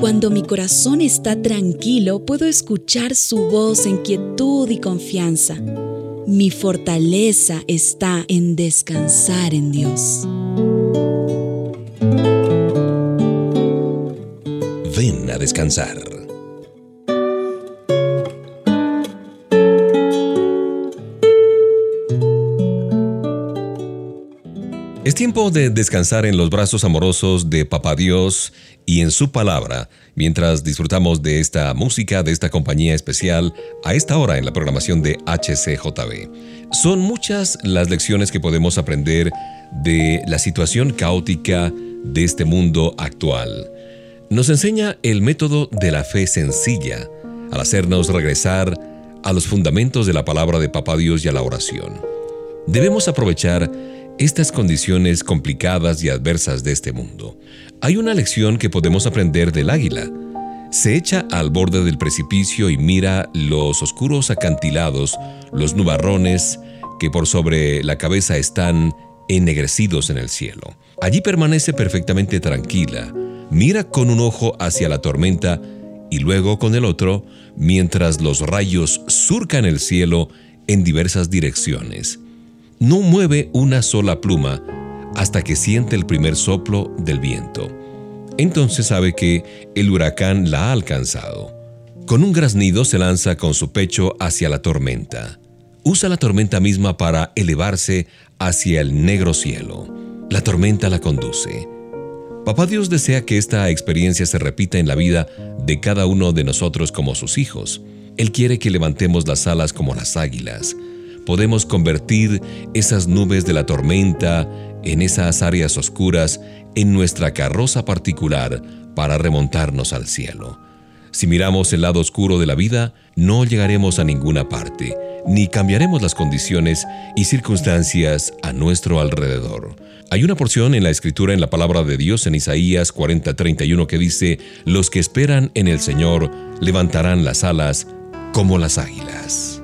Cuando mi corazón está tranquilo, puedo escuchar su voz en quietud y confianza. Mi fortaleza está en descansar en Dios. Ven a descansar. Es tiempo de descansar en los brazos amorosos de Papá Dios y en su palabra, mientras disfrutamos de esta música, de esta compañía especial, a esta hora en la programación de HCJB. Son muchas las lecciones que podemos aprender de la situación caótica de este mundo actual. Nos enseña el método de la fe sencilla, al hacernos regresar a los fundamentos de la palabra de Papá Dios y a la oración. Debemos aprovechar estas condiciones complicadas y adversas de este mundo. Hay una lección que podemos aprender del águila. Se echa al borde del precipicio y mira los oscuros acantilados, los nubarrones que por sobre la cabeza están ennegrecidos en el cielo. Allí permanece perfectamente tranquila, mira con un ojo hacia la tormenta y luego con el otro, mientras los rayos surcan el cielo en diversas direcciones no mueve una sola pluma hasta que siente el primer soplo del viento. Entonces sabe que el huracán la ha alcanzado. Con un graznido se lanza con su pecho hacia la tormenta. Usa la tormenta misma para elevarse hacia el negro cielo. La tormenta la conduce. Papá Dios desea que esta experiencia se repita en la vida de cada uno de nosotros como sus hijos. Él quiere que levantemos las alas como las águilas, podemos convertir esas nubes de la tormenta en esas áreas oscuras en nuestra carroza particular para remontarnos al cielo. Si miramos el lado oscuro de la vida, no llegaremos a ninguna parte, ni cambiaremos las condiciones y circunstancias a nuestro alrededor. Hay una porción en la escritura en la palabra de Dios en Isaías 40:31 que dice, Los que esperan en el Señor levantarán las alas como las águilas.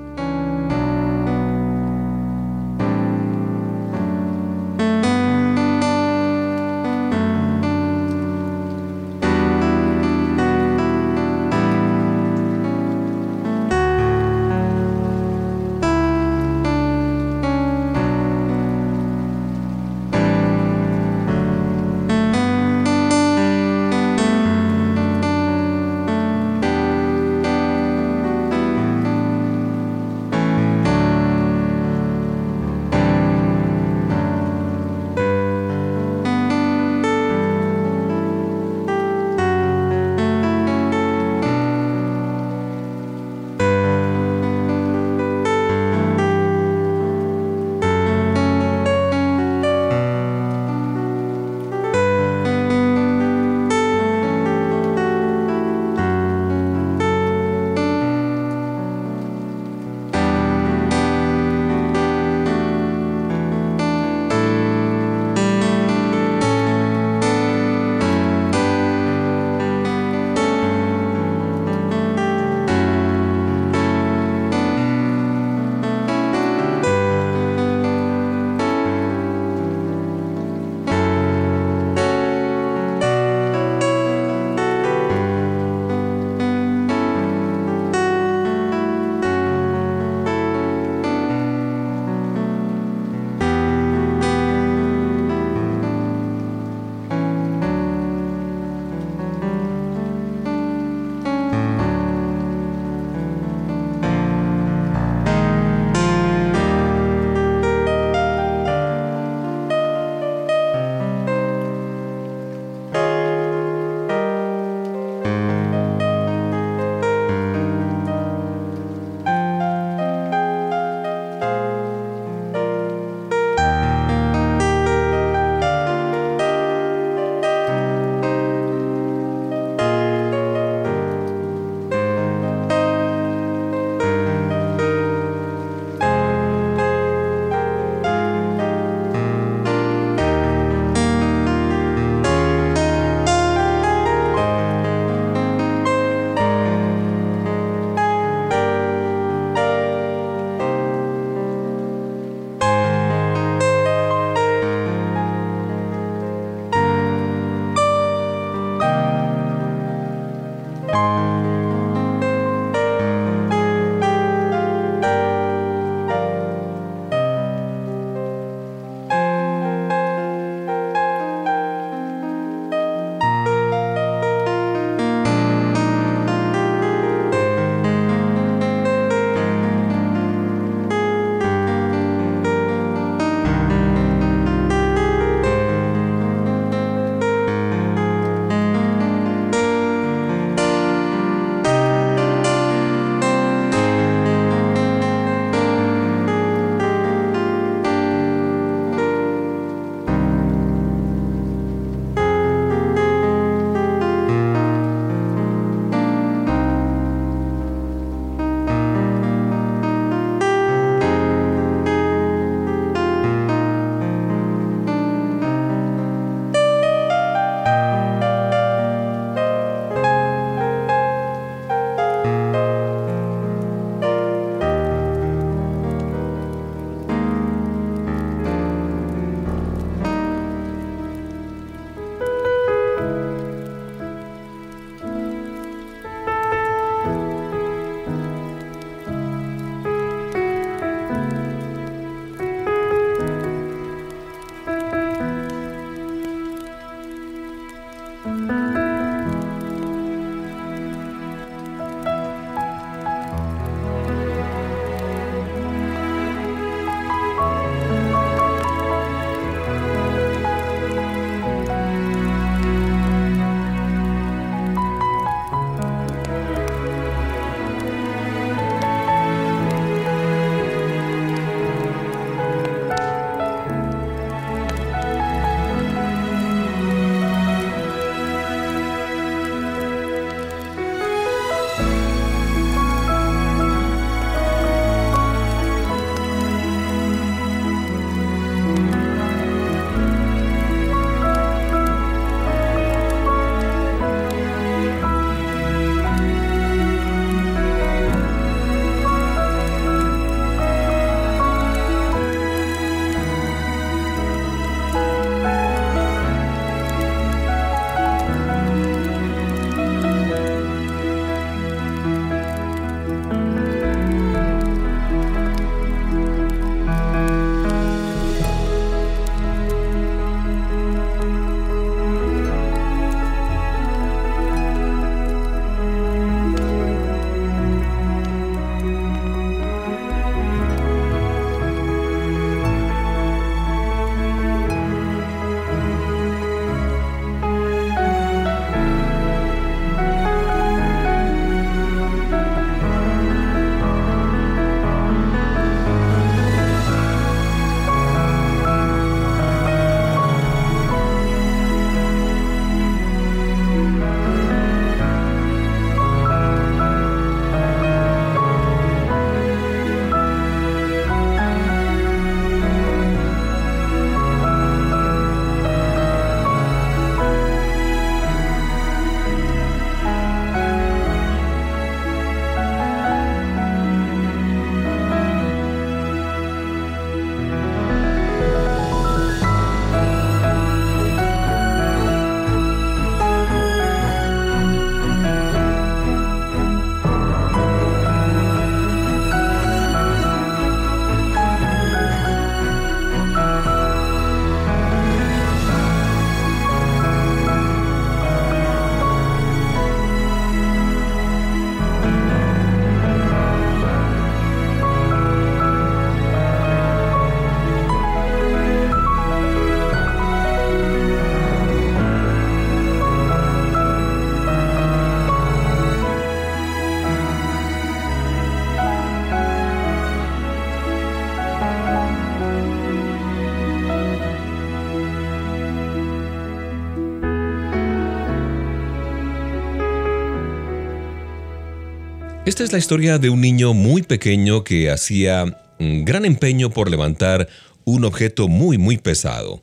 Esta es la historia de un niño muy pequeño que hacía un gran empeño por levantar un objeto muy muy pesado.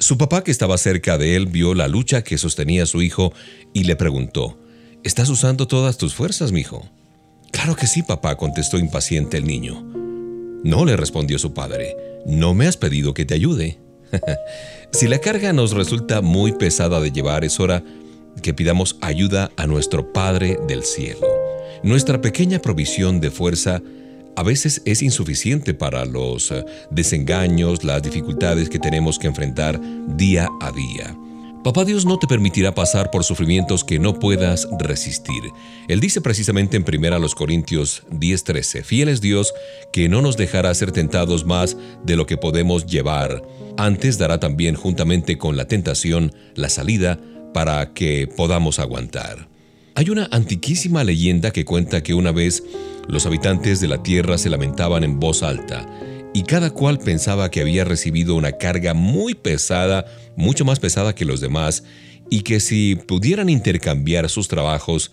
Su papá que estaba cerca de él vio la lucha que sostenía su hijo y le preguntó, ¿Estás usando todas tus fuerzas, mijo? Claro que sí, papá, contestó impaciente el niño. No, le respondió su padre, no me has pedido que te ayude. si la carga nos resulta muy pesada de llevar, es hora que pidamos ayuda a nuestro Padre del cielo. Nuestra pequeña provisión de fuerza a veces es insuficiente para los eh, desengaños, las dificultades que tenemos que enfrentar día a día. Papá Dios no te permitirá pasar por sufrimientos que no puedas resistir. Él dice precisamente en 1 Corintios 10:13, fiel es Dios que no nos dejará ser tentados más de lo que podemos llevar. Antes dará también juntamente con la tentación la salida para que podamos aguantar. Hay una antiquísima leyenda que cuenta que una vez los habitantes de la tierra se lamentaban en voz alta y cada cual pensaba que había recibido una carga muy pesada, mucho más pesada que los demás, y que si pudieran intercambiar sus trabajos,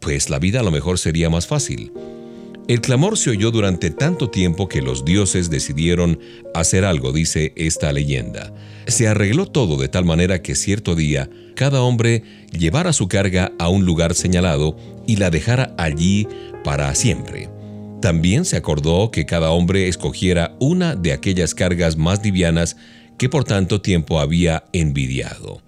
pues la vida a lo mejor sería más fácil. El clamor se oyó durante tanto tiempo que los dioses decidieron hacer algo, dice esta leyenda. Se arregló todo de tal manera que cierto día cada hombre llevara su carga a un lugar señalado y la dejara allí para siempre. También se acordó que cada hombre escogiera una de aquellas cargas más livianas que por tanto tiempo había envidiado.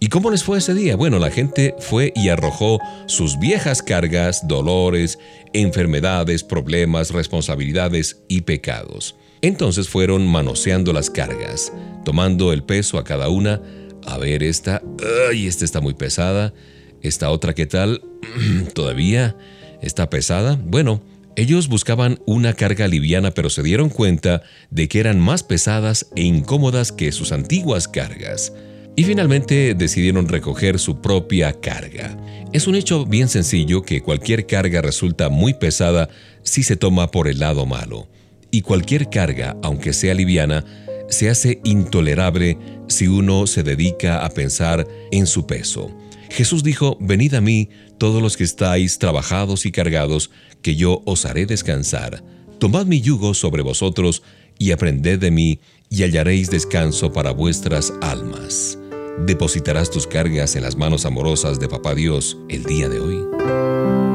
¿Y cómo les fue ese día? Bueno, la gente fue y arrojó sus viejas cargas, dolores, enfermedades, problemas, responsabilidades y pecados. Entonces fueron manoseando las cargas, tomando el peso a cada una. A ver, esta, ay, esta está muy pesada. Esta otra, ¿qué tal? ¿Todavía está pesada? Bueno, ellos buscaban una carga liviana, pero se dieron cuenta de que eran más pesadas e incómodas que sus antiguas cargas y finalmente decidieron recoger su propia carga. Es un hecho bien sencillo que cualquier carga resulta muy pesada si se toma por el lado malo, y cualquier carga, aunque sea liviana, se hace intolerable si uno se dedica a pensar en su peso. Jesús dijo, Venid a mí todos los que estáis trabajados y cargados, que yo os haré descansar. Tomad mi yugo sobre vosotros y aprended de mí, y hallaréis descanso para vuestras almas depositarás tus cargas en las manos amorosas de Papá Dios el día de hoy.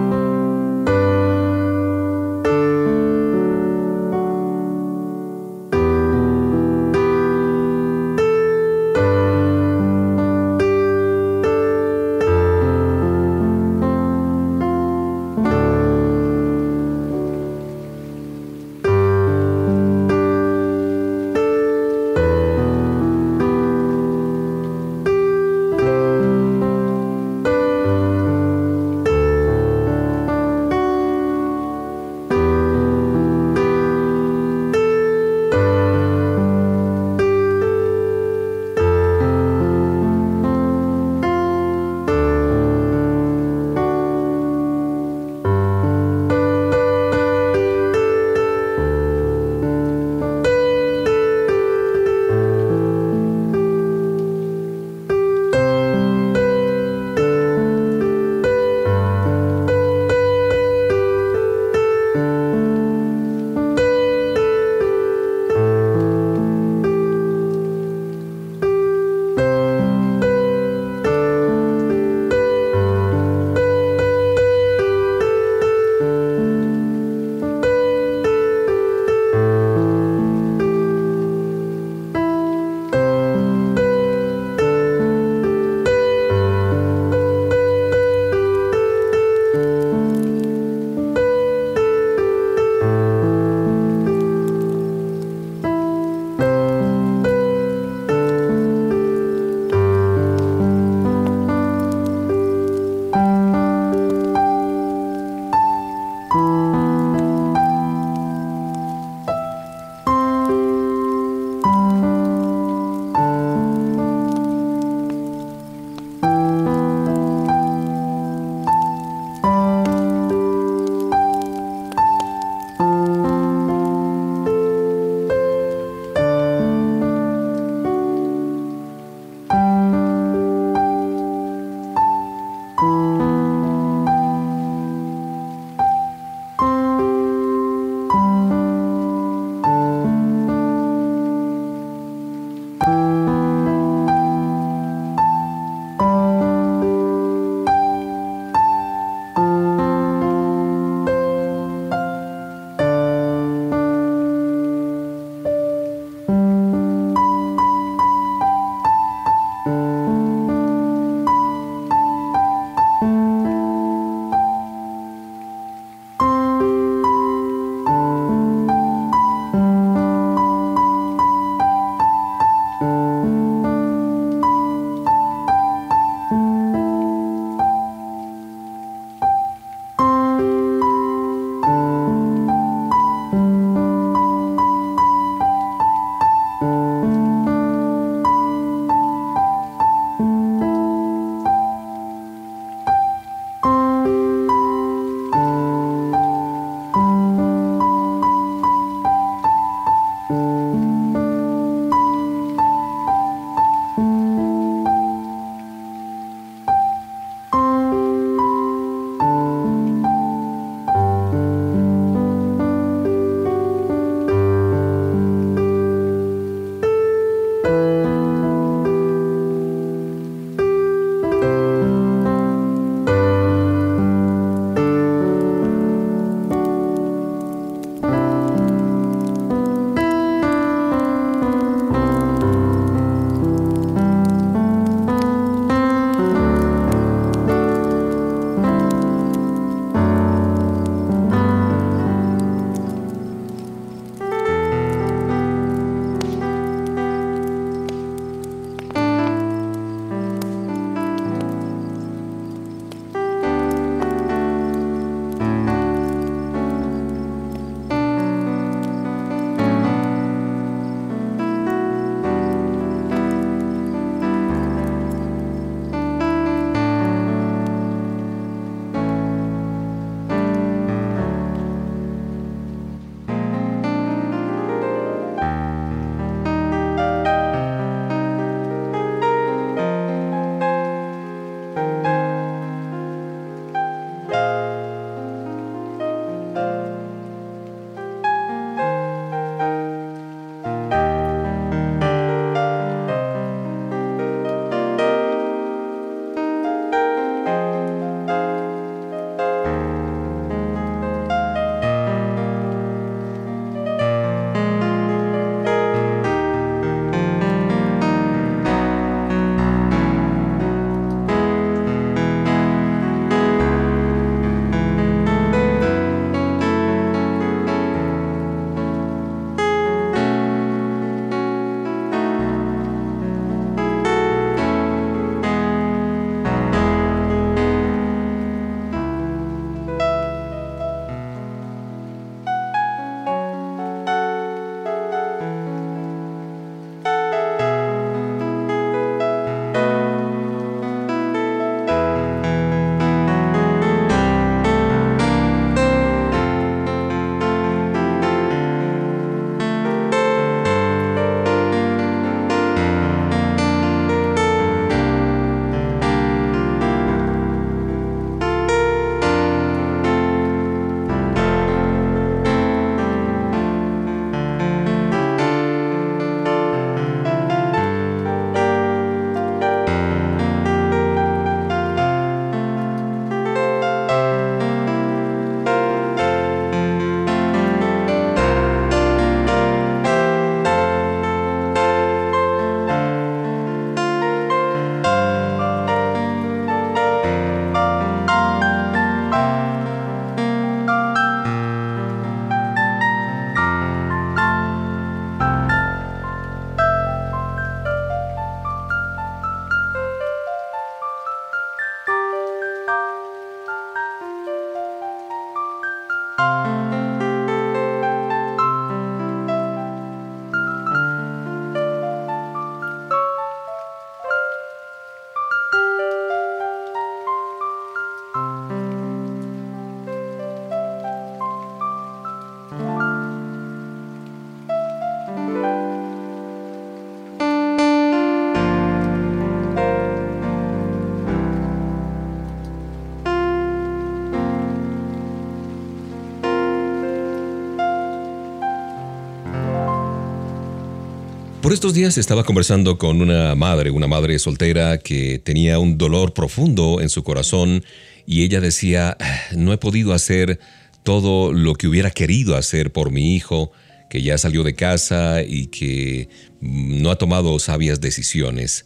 Por estos días estaba conversando con una madre, una madre soltera que tenía un dolor profundo en su corazón y ella decía, no he podido hacer todo lo que hubiera querido hacer por mi hijo, que ya salió de casa y que no ha tomado sabias decisiones.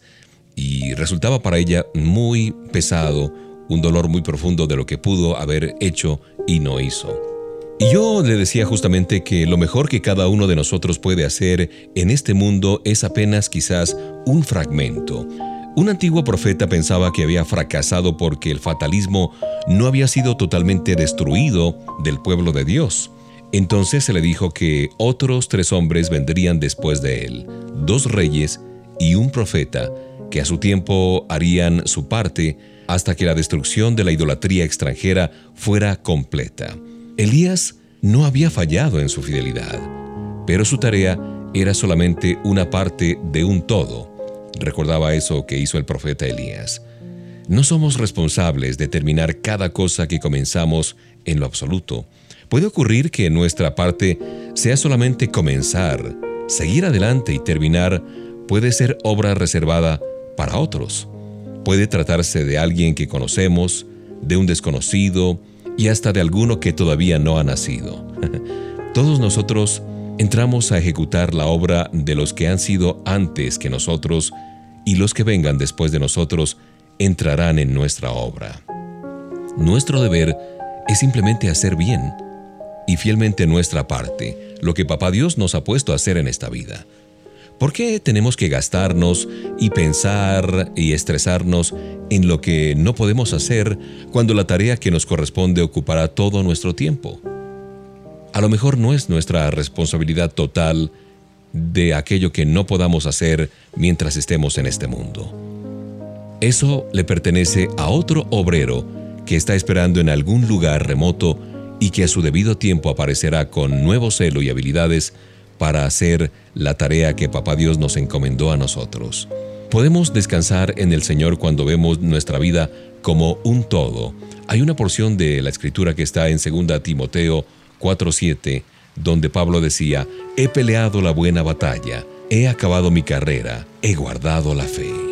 Y resultaba para ella muy pesado, un dolor muy profundo de lo que pudo haber hecho y no hizo. Y yo le decía justamente que lo mejor que cada uno de nosotros puede hacer en este mundo es apenas quizás un fragmento. Un antiguo profeta pensaba que había fracasado porque el fatalismo no había sido totalmente destruido del pueblo de Dios. Entonces se le dijo que otros tres hombres vendrían después de él, dos reyes y un profeta, que a su tiempo harían su parte hasta que la destrucción de la idolatría extranjera fuera completa. Elías no había fallado en su fidelidad, pero su tarea era solamente una parte de un todo. Recordaba eso que hizo el profeta Elías. No somos responsables de terminar cada cosa que comenzamos en lo absoluto. Puede ocurrir que nuestra parte sea solamente comenzar, seguir adelante y terminar puede ser obra reservada para otros. Puede tratarse de alguien que conocemos, de un desconocido, y hasta de alguno que todavía no ha nacido. Todos nosotros entramos a ejecutar la obra de los que han sido antes que nosotros y los que vengan después de nosotros entrarán en nuestra obra. Nuestro deber es simplemente hacer bien y fielmente nuestra parte, lo que Papá Dios nos ha puesto a hacer en esta vida. ¿Por qué tenemos que gastarnos y pensar y estresarnos en lo que no podemos hacer cuando la tarea que nos corresponde ocupará todo nuestro tiempo? A lo mejor no es nuestra responsabilidad total de aquello que no podamos hacer mientras estemos en este mundo. Eso le pertenece a otro obrero que está esperando en algún lugar remoto y que a su debido tiempo aparecerá con nuevo celo y habilidades para hacer la tarea que Papá Dios nos encomendó a nosotros. Podemos descansar en el Señor cuando vemos nuestra vida como un todo. Hay una porción de la escritura que está en 2 Timoteo 4:7, donde Pablo decía, He peleado la buena batalla, he acabado mi carrera, he guardado la fe.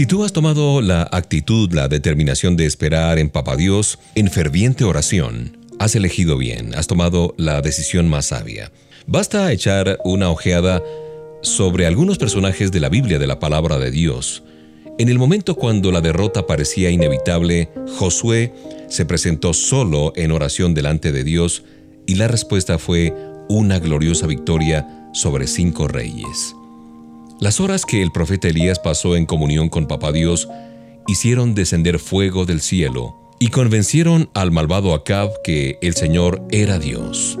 Si tú has tomado la actitud, la determinación de esperar en Papá Dios en ferviente oración, has elegido bien, has tomado la decisión más sabia. Basta echar una ojeada sobre algunos personajes de la Biblia de la palabra de Dios. En el momento cuando la derrota parecía inevitable, Josué se presentó solo en oración delante de Dios y la respuesta fue una gloriosa victoria sobre cinco reyes. Las horas que el profeta Elías pasó en comunión con Papá Dios hicieron descender fuego del cielo y convencieron al malvado Acab que el Señor era Dios.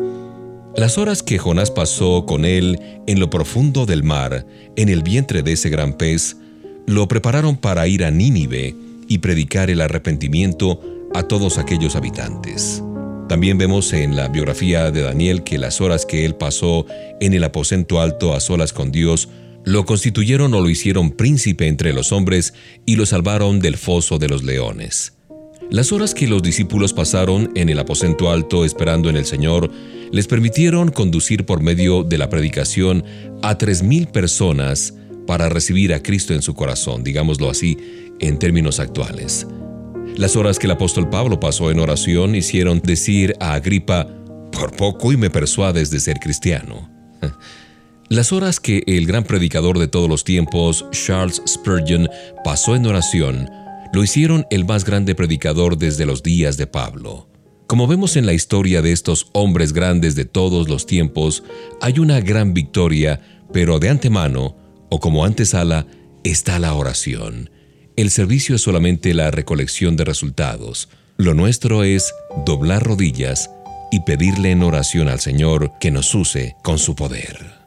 Las horas que Jonás pasó con él en lo profundo del mar, en el vientre de ese gran pez, lo prepararon para ir a Nínive y predicar el arrepentimiento a todos aquellos habitantes. También vemos en la biografía de Daniel que las horas que él pasó en el aposento alto a solas con Dios lo constituyeron o lo hicieron príncipe entre los hombres y lo salvaron del foso de los leones. Las horas que los discípulos pasaron en el aposento alto esperando en el Señor les permitieron conducir por medio de la predicación a tres mil personas para recibir a Cristo en su corazón, digámoslo así, en términos actuales. Las horas que el apóstol Pablo pasó en oración hicieron decir a Agripa, por poco y me persuades de ser cristiano. Las horas que el gran predicador de todos los tiempos, Charles Spurgeon, pasó en oración, lo hicieron el más grande predicador desde los días de Pablo. Como vemos en la historia de estos hombres grandes de todos los tiempos, hay una gran victoria, pero de antemano, o como antesala, está la oración. El servicio es solamente la recolección de resultados. Lo nuestro es doblar rodillas y pedirle en oración al Señor que nos use con su poder.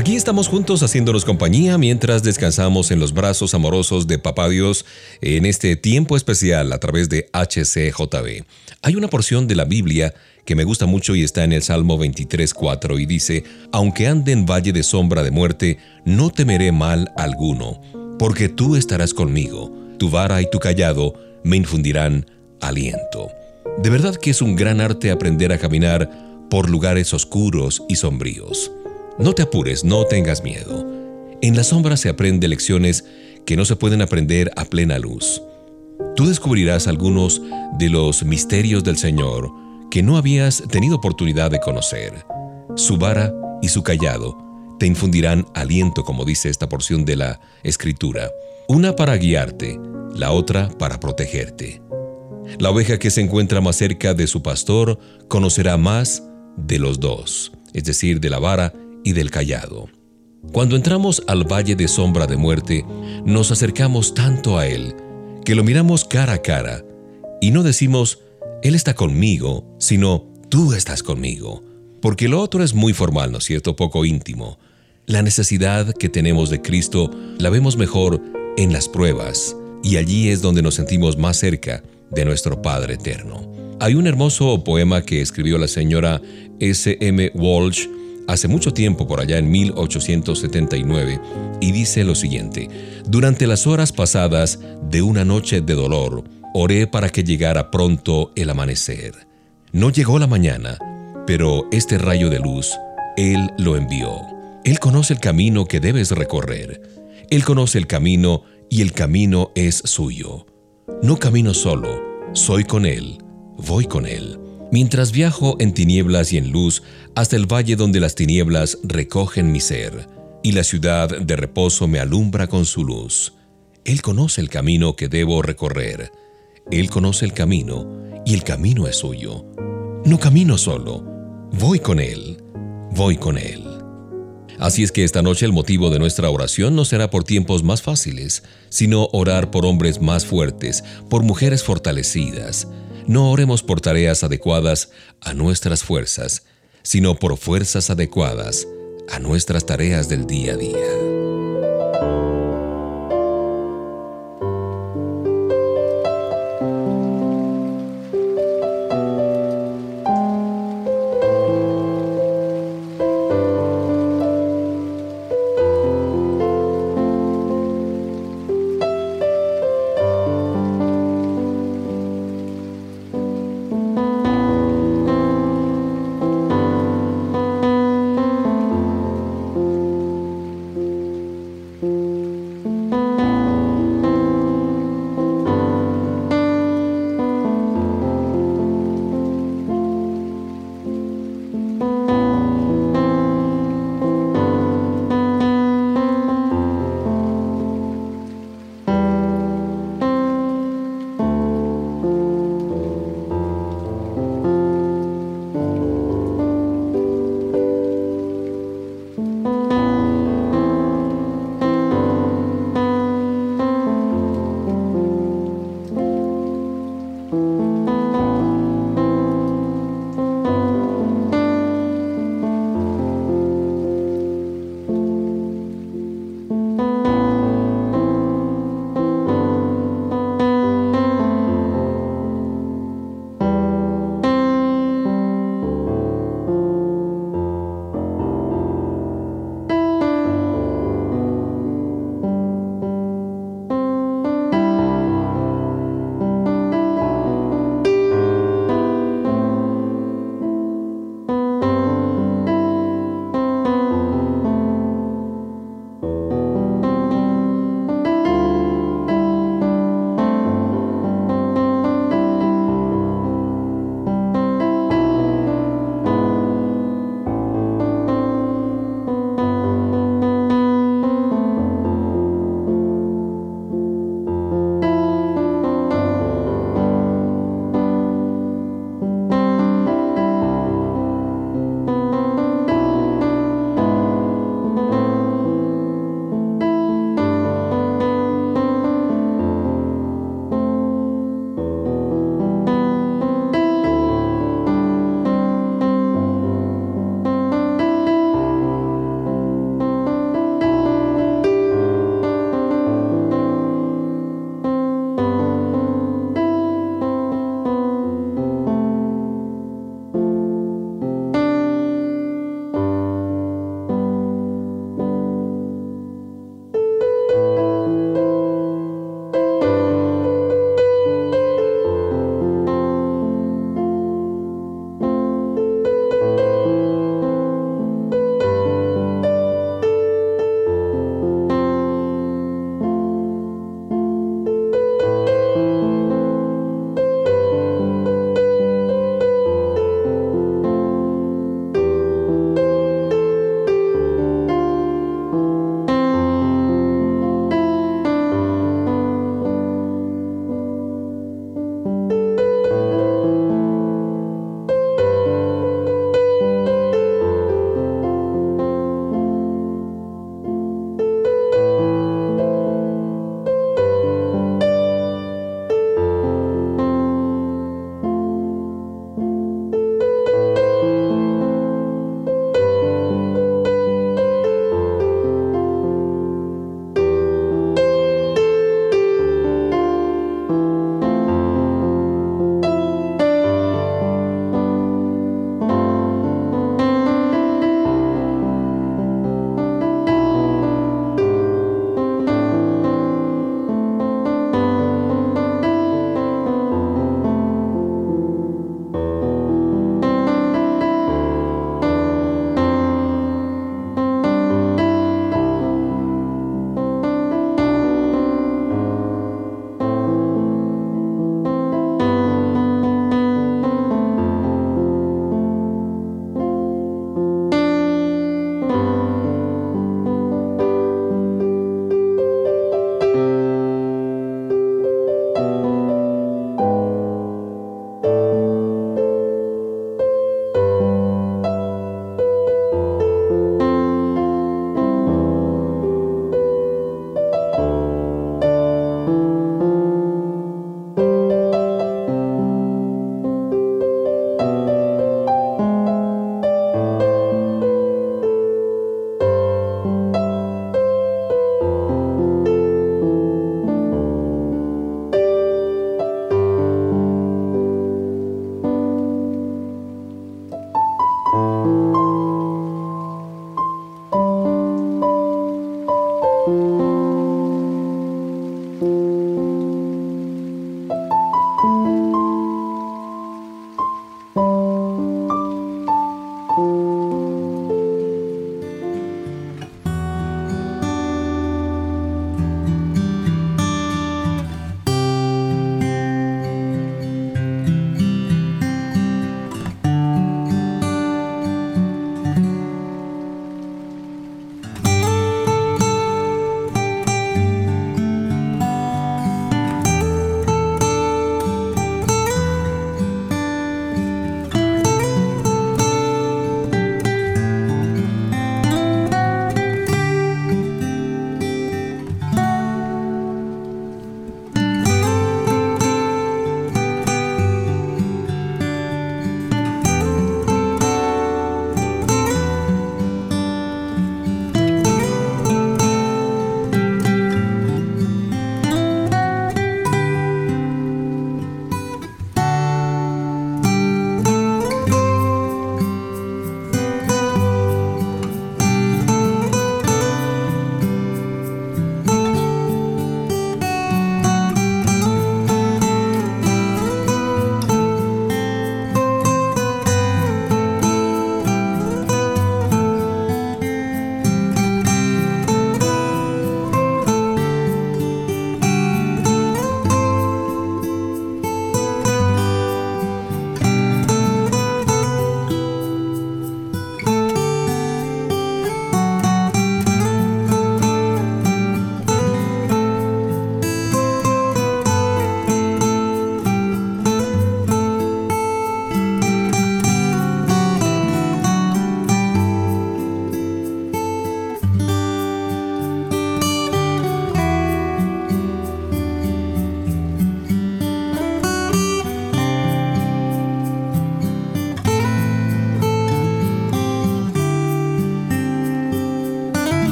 Aquí estamos juntos haciéndonos compañía mientras descansamos en los brazos amorosos de Papá Dios en este tiempo especial a través de HCJB. Hay una porción de la Biblia que me gusta mucho y está en el Salmo 23.4 y dice, Aunque ande en valle de sombra de muerte, no temeré mal alguno, porque tú estarás conmigo, tu vara y tu callado me infundirán aliento. De verdad que es un gran arte aprender a caminar por lugares oscuros y sombríos. No te apures, no tengas miedo. En la sombra se aprende lecciones que no se pueden aprender a plena luz. Tú descubrirás algunos de los misterios del Señor que no habías tenido oportunidad de conocer. Su vara y su callado te infundirán aliento, como dice esta porción de la Escritura, una para guiarte, la otra para protegerte. La oveja que se encuentra más cerca de su pastor conocerá más de los dos, es decir, de la vara y del callado. Cuando entramos al valle de sombra de muerte, nos acercamos tanto a Él que lo miramos cara a cara y no decimos, Él está conmigo, sino, tú estás conmigo. Porque lo otro es muy formal, ¿no es cierto? Poco íntimo. La necesidad que tenemos de Cristo la vemos mejor en las pruebas y allí es donde nos sentimos más cerca de nuestro Padre Eterno. Hay un hermoso poema que escribió la señora S. M. Walsh hace mucho tiempo, por allá en 1879, y dice lo siguiente, Durante las horas pasadas de una noche de dolor, oré para que llegara pronto el amanecer. No llegó la mañana, pero este rayo de luz, Él lo envió. Él conoce el camino que debes recorrer. Él conoce el camino y el camino es suyo. No camino solo, soy con Él, voy con Él mientras viajo en tinieblas y en luz hasta el valle donde las tinieblas recogen mi ser, y la ciudad de reposo me alumbra con su luz. Él conoce el camino que debo recorrer. Él conoce el camino, y el camino es suyo. No camino solo, voy con Él, voy con Él. Así es que esta noche el motivo de nuestra oración no será por tiempos más fáciles, sino orar por hombres más fuertes, por mujeres fortalecidas, no oremos por tareas adecuadas a nuestras fuerzas, sino por fuerzas adecuadas a nuestras tareas del día a día.